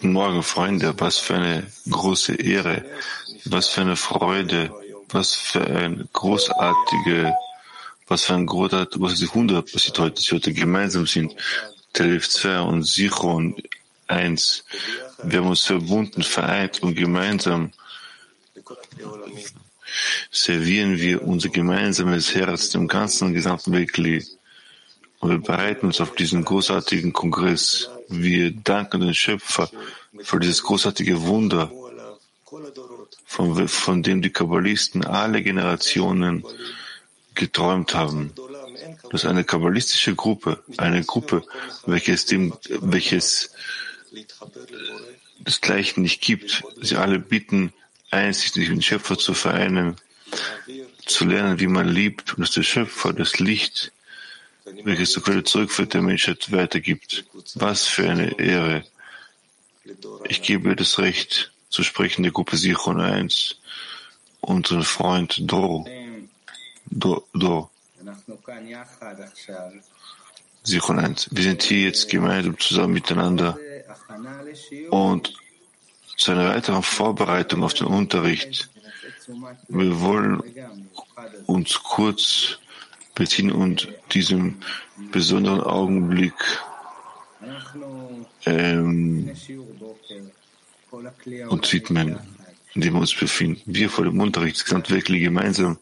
Morgen, Freunde, was für eine große Ehre, was für eine Freude, was für ein großartige, was für ein großartiges, was die Wunder passiert heute, dass wir heute gemeinsam sind. Telef 2 und Sichron 1. Wir haben uns verbunden, vereint und gemeinsam servieren wir unser gemeinsames Herz dem ganzen gesamten Weltkli. Und wir bereiten uns auf diesen großartigen Kongress. Wir danken den Schöpfer für dieses großartige Wunder, von, von dem die Kabbalisten alle Generationen geträumt haben. Das ist eine kabbalistische Gruppe, eine Gruppe, welches dem, welches desgleichen nicht gibt. Sie alle bitten, einsichtig den Schöpfer zu vereinen, zu lernen, wie man liebt und dass der Schöpfer das Licht welches zur Quelle zurückführt, der Menschheit weitergibt. Was für eine Ehre. Ich gebe das Recht zu sprechen der Gruppe Sichon 1, unseren Freund Do. Do, Do. Sichon 1. Wir sind hier jetzt gemeinsam zusammen miteinander und zu einer weiteren Vorbereitung auf den Unterricht. Wir wollen uns kurz beziehen und diesem besonderen Augenblick ähm, uns widmen, in dem wir uns befinden. Wir vor dem Unterricht sind wirklich gemeinsam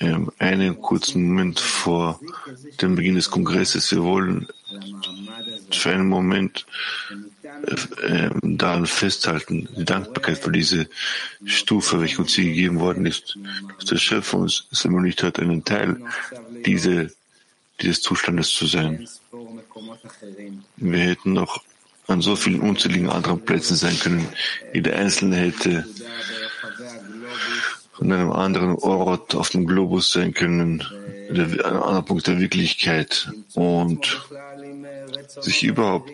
ähm, einen kurzen Moment vor dem Beginn des Kongresses. Wir wollen für einen Moment daran festhalten, die Dankbarkeit für diese Stufe, welche uns hier gegeben worden ist, dass der Schöpfer uns es ermöglicht hat, einen Teil diese, dieses Zustandes zu sein. Wir hätten noch an so vielen unzähligen anderen Plätzen sein können. Jeder Einzelne hätte an einem anderen Ort auf dem Globus sein können, an einem anderen Punkt der Wirklichkeit und sich überhaupt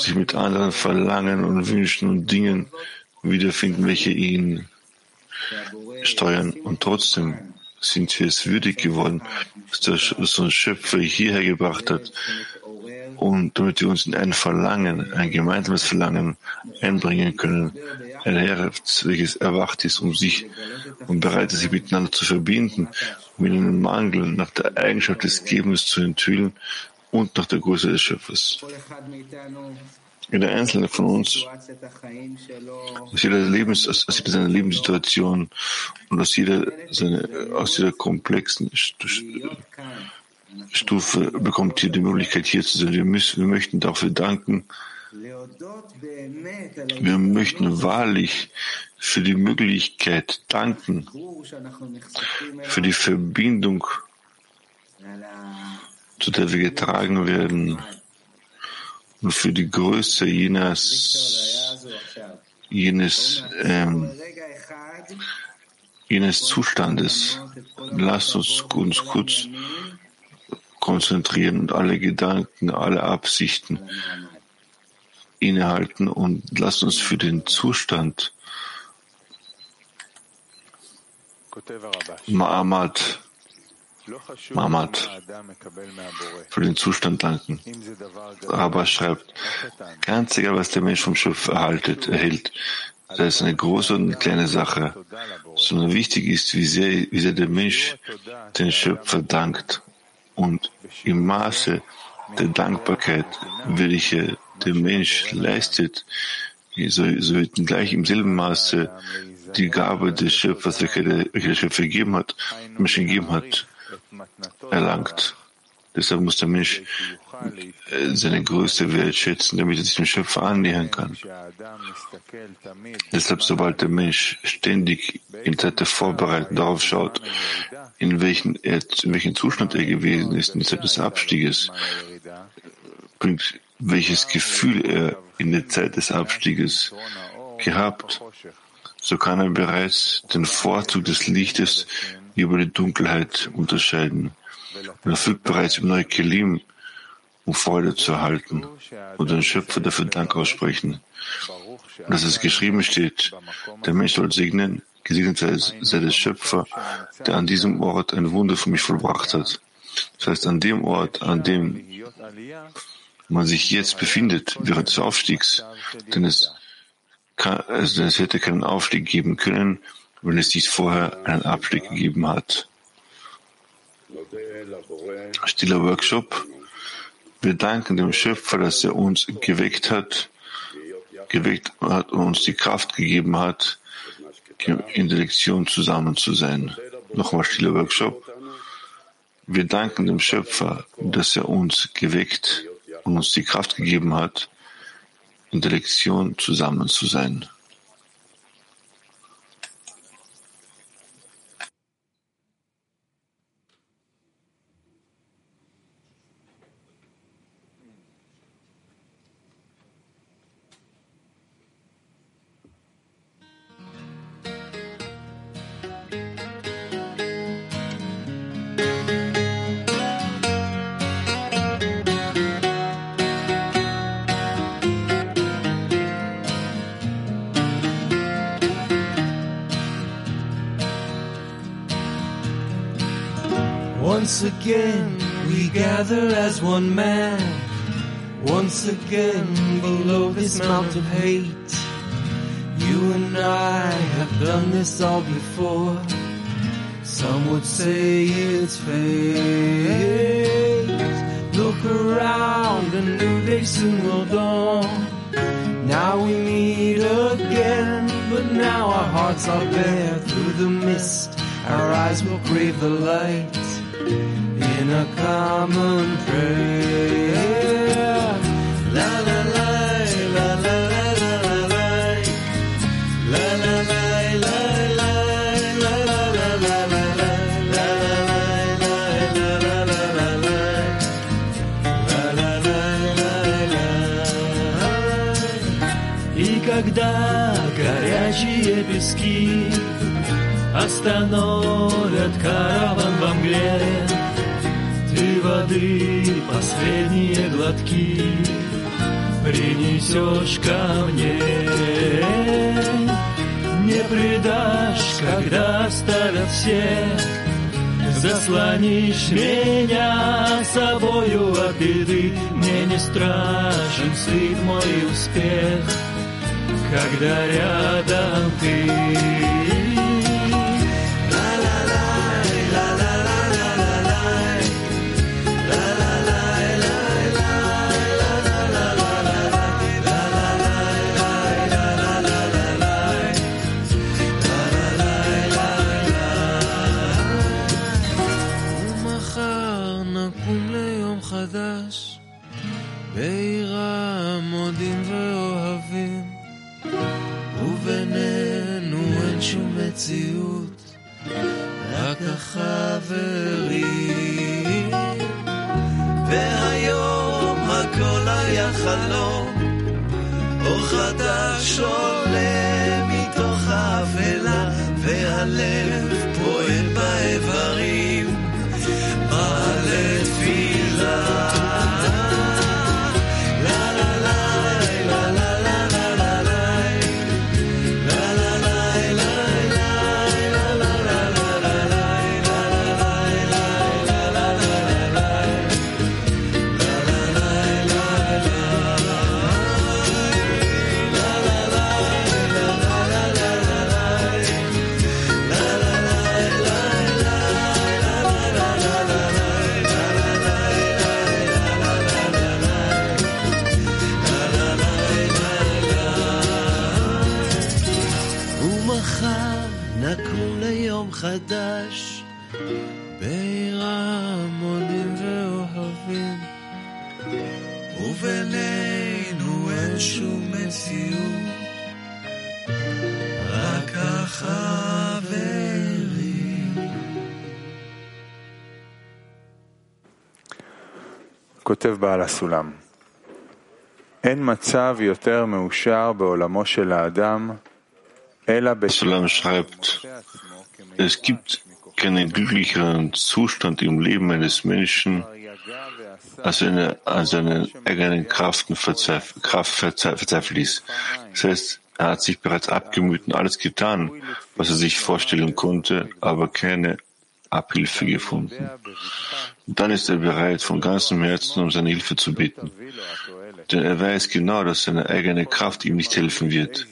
sich mit anderen Verlangen und Wünschen und Dingen wiederfinden, welche ihn steuern. Und trotzdem sind wir es würdig geworden, dass, der, dass uns Schöpfer hierher gebracht hat, und damit wir uns in ein Verlangen, ein gemeinsames Verlangen einbringen können, ein Herz, welches erwacht ist, um sich und bereit ist, sich miteinander zu verbinden, um in einem Mangel nach der Eigenschaft des Gebens zu enthüllen und nach der Größe des Schöpfers. Jeder Einzelne von uns, aus jeder, Lebens, aus, aus seiner Lebenssituation und aus jeder, seine, aus jeder komplexen Stufe bekommt hier die Möglichkeit, hier zu sein. Wir, müssen, wir möchten dafür danken. Wir möchten wahrlich für die Möglichkeit danken, für die Verbindung zu der wir getragen werden und für die Größe jenes, jenes, ähm, jenes Zustandes. Lasst uns uns kurz konzentrieren und alle Gedanken, alle Absichten innehalten und lasst uns für den Zustand Ma'amad Mamat für den Zustand danken. Aber schreibt, ganz egal, was der Mensch vom Schöpfer erhaltet, erhält, sei es eine große und eine kleine Sache, sondern wichtig ist, wie sehr, wie sehr der Mensch den Schöpfer dankt und im Maße der Dankbarkeit, welche der Mensch leistet, so, so wird gleich im selben Maße die Gabe des Schöpfers, welche der, welche der Schöpfer gegeben hat, Menschen gegeben hat, erlangt. Deshalb muss der Mensch äh, seine größte Wert schätzen, damit er sich dem Schöpfer annähern kann. Deshalb, sobald der Mensch ständig in Zeit der Vorbereitung darauf schaut, in welchen, er, in welchem Zustand er gewesen ist, in Zeit des Abstieges, bringt, welches Gefühl er in der Zeit des Abstieges gehabt, so kann er bereits den Vorzug des Lichtes über die Dunkelheit unterscheiden. Und er fügt bereits im neuen Kelim, um Freude zu erhalten und den Schöpfer dafür Dank aussprechen. Und dass es geschrieben steht, der Mensch soll segnen, gesegnet sei, sei der Schöpfer, der an diesem Ort ein Wunder für mich vollbracht hat. Das heißt, an dem Ort, an dem man sich jetzt befindet, während des Aufstiegs, denn es, kann, also es hätte keinen Aufstieg geben können, wenn es nicht vorher einen Abstieg gegeben hat. Stiller Workshop. Wir danken dem Schöpfer, dass er uns geweckt hat, geweckt hat und uns die Kraft gegeben hat, in der Lektion zusammen zu sein. Nochmal stiller Workshop. Wir danken dem Schöpfer, dass er uns geweckt und uns die Kraft gegeben hat, in der Lektion zusammen zu sein. Once again we gather as one man. Once again below this mount of hate. You and I have done this all before. Some would say it's fate. Look around, a new day soon will dawn. Now we meet again, but now our hearts are bare through the mist. Our eyes will crave the light in a common prayer. La la Остановят караван во мгле Ты воды последние глотки Принесешь ко мне. Не предашь, когда оставят все. Заслонишь меня собою от беды. Мне не страшен стыд мой успех Когда рядом ты נקום ליום חדש בעיר המודים ואוהבים ובינינו אין שום מציאות רק החברים. והיום הכל היה חלום אור חדש עולה כותב בעל הסולם, אין מצב יותר מאושר בעולמו של האדם, אלא Sulam schreibt, es gibt keinen glücklicheren Zustand im Leben eines Menschen, als wenn er an seinen eigenen Kraften verzweif Kraft verzweifelt ist. Das heißt, er hat sich bereits abgemüht und alles getan, was er sich vorstellen konnte, aber keine Abhilfe gefunden. Und dann ist er bereit, von ganzem Herzen um seine Hilfe zu bitten. Denn er weiß genau, dass seine eigene Kraft ihm nicht helfen wird.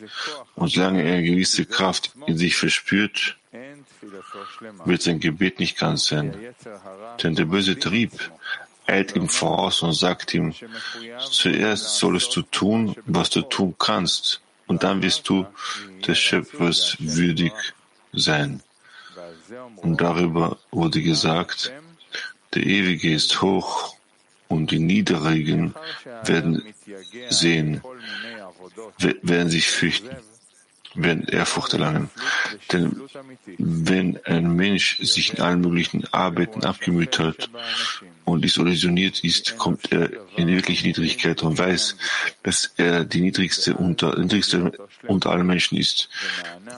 Und solange er eine gewisse Kraft in sich verspürt, wird sein Gebet nicht ganz sein. Denn der böse Trieb eilt ihm voraus und sagt ihm, zuerst solltest du tun, was du tun kannst, und dann wirst du des Schöpfers würdig sein. Und darüber wurde gesagt, der Ewige ist hoch und die Niedrigen werden sehen, werden sich fürchten, werden Ehrfurcht erlangen. Denn wenn ein Mensch sich in allen möglichen Arbeiten abgemüht hat und disillusioniert ist, kommt er in die wirkliche Niedrigkeit und weiß, dass er die niedrigste unter, niedrigste unter allen Menschen ist,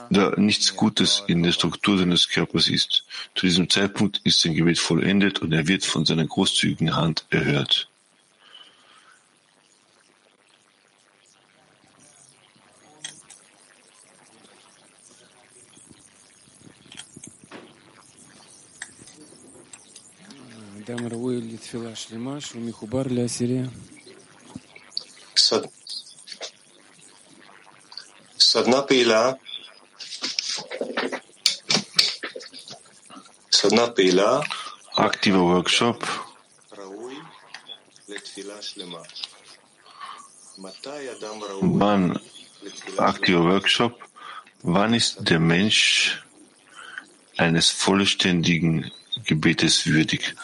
da nichts Gutes in der Struktur seines Körpers ist. Zu diesem Zeitpunkt ist sein Gebet vollendet und er wird von seiner großzügigen Hand erhört. סדנה פעילה סדנה פעילה Aktiver Workshop ראוי לתפילה שלמה. מתי אדם ראוי Wann, לתפילה aktiver Workshop, wann ist der Mensch eines vollständigen Gebetes würdig.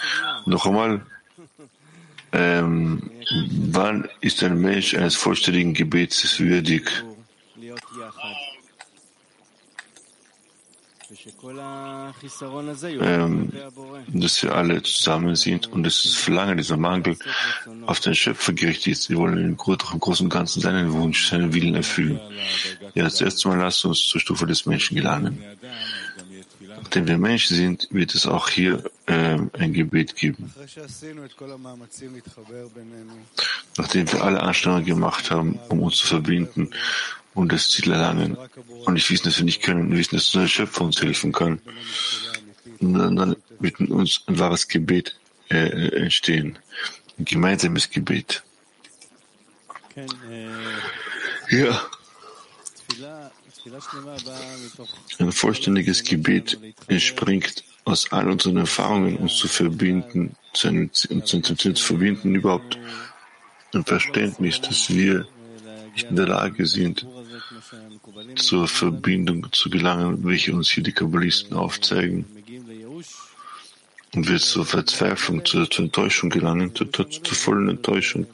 Noch einmal, ähm, wann ist ein Mensch eines vollständigen Gebets würdig? Ähm, dass wir alle zusammen sind und dass das Verlangen dieser Mangel auf den Schöpfer gerichtet ist. Wir wollen im Großen und Ganzen seinen Wunsch, seinen Willen erfüllen. Ja, zuerst mal lasst uns zur Stufe des Menschen gelangen. Nachdem wir Mensch sind, wird es auch hier äh, ein Gebet geben. Nachdem wir alle Anstrengungen gemacht haben, um uns zu verbinden und das Ziel erlangen, und ich wissen, dass wir nicht können, wir wissen, dass nur der Schöpfer uns helfen kann, und dann wird uns ein wahres Gebet äh, äh entstehen, ein gemeinsames Gebet. Äh, ja. Ein vollständiges Gebet entspringt aus all unseren Erfahrungen, uns zu verbinden, zu einem, uns zu verbinden überhaupt ein Verständnis, dass wir nicht in der Lage sind, zur Verbindung zu gelangen, welche uns hier die Kabbalisten aufzeigen. Und wir zur Verzweiflung, zur, zur Enttäuschung gelangen, zur, zur vollen Enttäuschung.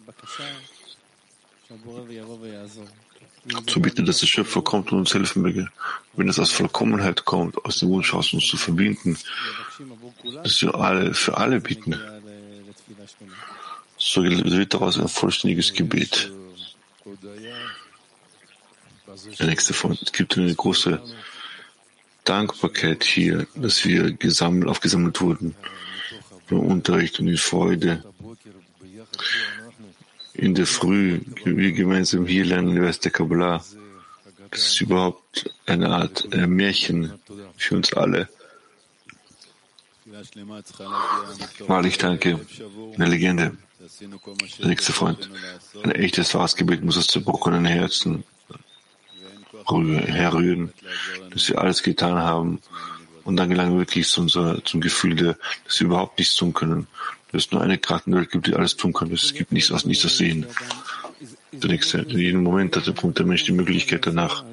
Zu bitten, dass der Schöpfer kommt und uns helfen möge. Wenn es aus Vollkommenheit kommt, aus dem Wunsch aus uns zu verbinden, dass wir alle, für alle bitten, so wird daraus ein vollständiges Gebet. Der nächste Freund, es gibt eine große Dankbarkeit hier, dass wir gesammelt, aufgesammelt wurden beim Unterricht und in Freude in der Früh wir gemeinsam hier lernen über der Kabbalah. Das ist überhaupt eine Art äh, Märchen für uns alle. Wahrlich danke. Eine Legende. Der nächste Freund. Ein echtes Fahrgebet muss aus zerbrochenen Herzen herrühren, dass wir alles getan haben. Und dann gelangen wir wirklich zu unser, zum Gefühl, dass wir überhaupt nichts tun können, es nur eine Kartenwelt gibt, die alles tun kann. Es gibt nichts, aus nichts zu Sehen. In jedem Moment hat der Punkt der Mensch die Möglichkeit danach.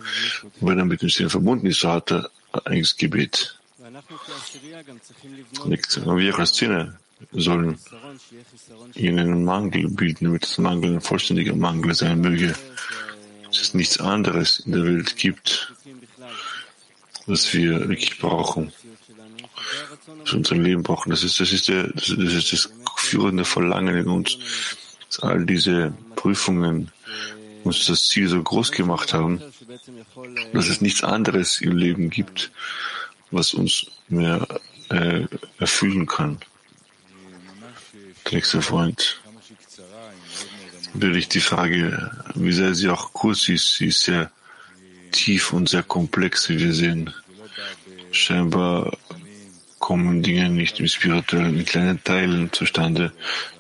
Wenn er mit dem Sehen verbunden ist, so hat er ein eigenes Gebet. Wir als Zehner sollen ihnen Mangel bilden, damit das Mangel ein vollständiger Mangel sein möge. Dass es nichts anderes in der Welt gibt, was wir wirklich brauchen für unser Leben brauchen. Das ist, das ist, der, das ist das führende Verlangen in uns, dass all diese Prüfungen uns das Ziel so groß gemacht haben, dass es nichts anderes im Leben gibt, was uns mehr äh, erfüllen kann. Der nächste Freund. Wirklich die Frage, wie sehr sie auch kurz ist, sie ist sehr tief und sehr komplex, wie wir sehen. Scheinbar kommen Dinge nicht im Spirituellen in kleinen Teilen zustande,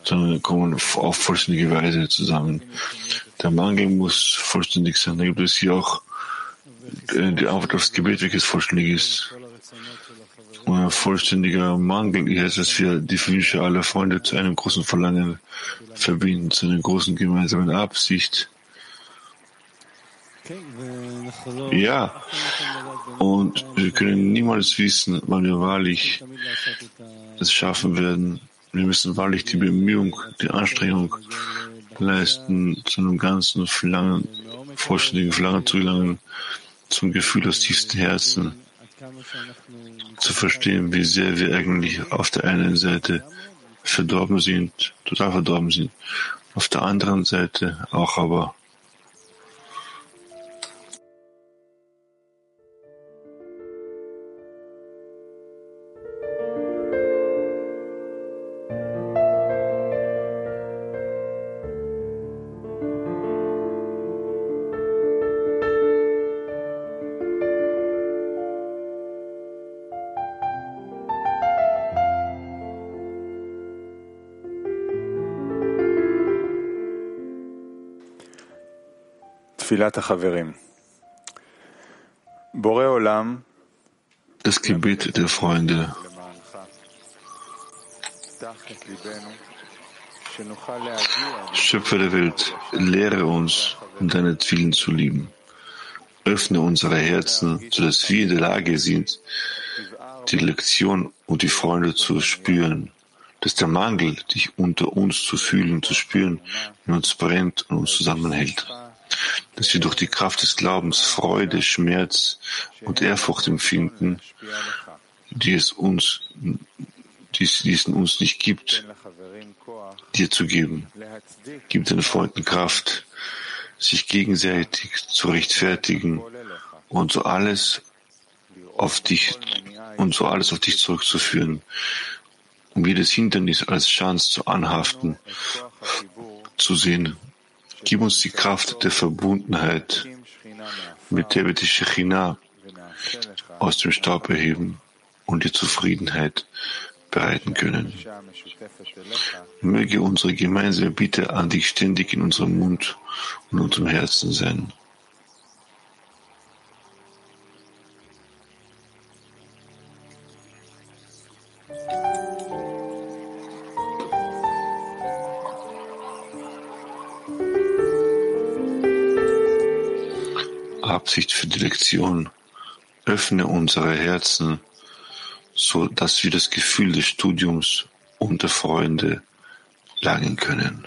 sondern kommen auf vollständige Weise zusammen. Der Mangel muss vollständig sein. Da gibt es hier auch äh, die Antwort aufs Gebet, welches vollständig ist. Und ein vollständiger Mangel ist, dass wir die Wünsche aller Freunde zu einem großen Verlangen verbinden, zu einer großen gemeinsamen Absicht. Ja, und wir können niemals wissen, wann wir wahrlich es schaffen werden. Wir müssen wahrlich die Bemühung, die Anstrengung leisten, zu einem ganzen Verlangen, vollständigen Verlangen zu gelangen, zum Gefühl aus tiefstem Herzen, zu verstehen, wie sehr wir eigentlich auf der einen Seite verdorben sind, total verdorben sind, auf der anderen Seite auch aber das Gebet der Freunde. Schöpfer der Welt, lehre uns, um deine Willen zu lieben. Öffne unsere Herzen, sodass wir in der Lage sind, die Lektion und die Freunde zu spüren, dass der Mangel, dich unter uns zu fühlen, zu spüren, in uns brennt und uns zusammenhält dass wir durch die Kraft des Glaubens Freude, Schmerz und Ehrfurcht empfinden, die es uns, die es in uns nicht gibt, dir zu geben. Gib deinen Freunden Kraft, sich gegenseitig zu rechtfertigen und so alles auf dich und so alles auf dich zurückzuführen, um jedes Hindernis als Chance zu anhaften, zu sehen Gib uns die Kraft der Verbundenheit, mit der wir die Shechina aus dem Staub erheben und die Zufriedenheit bereiten können. Möge unsere gemeinsame Bitte an dich ständig in unserem Mund und unserem Herzen sein. Absicht für die Lektion. Öffne unsere Herzen, so dass wir das Gefühl des Studiums unter Freunde langen können.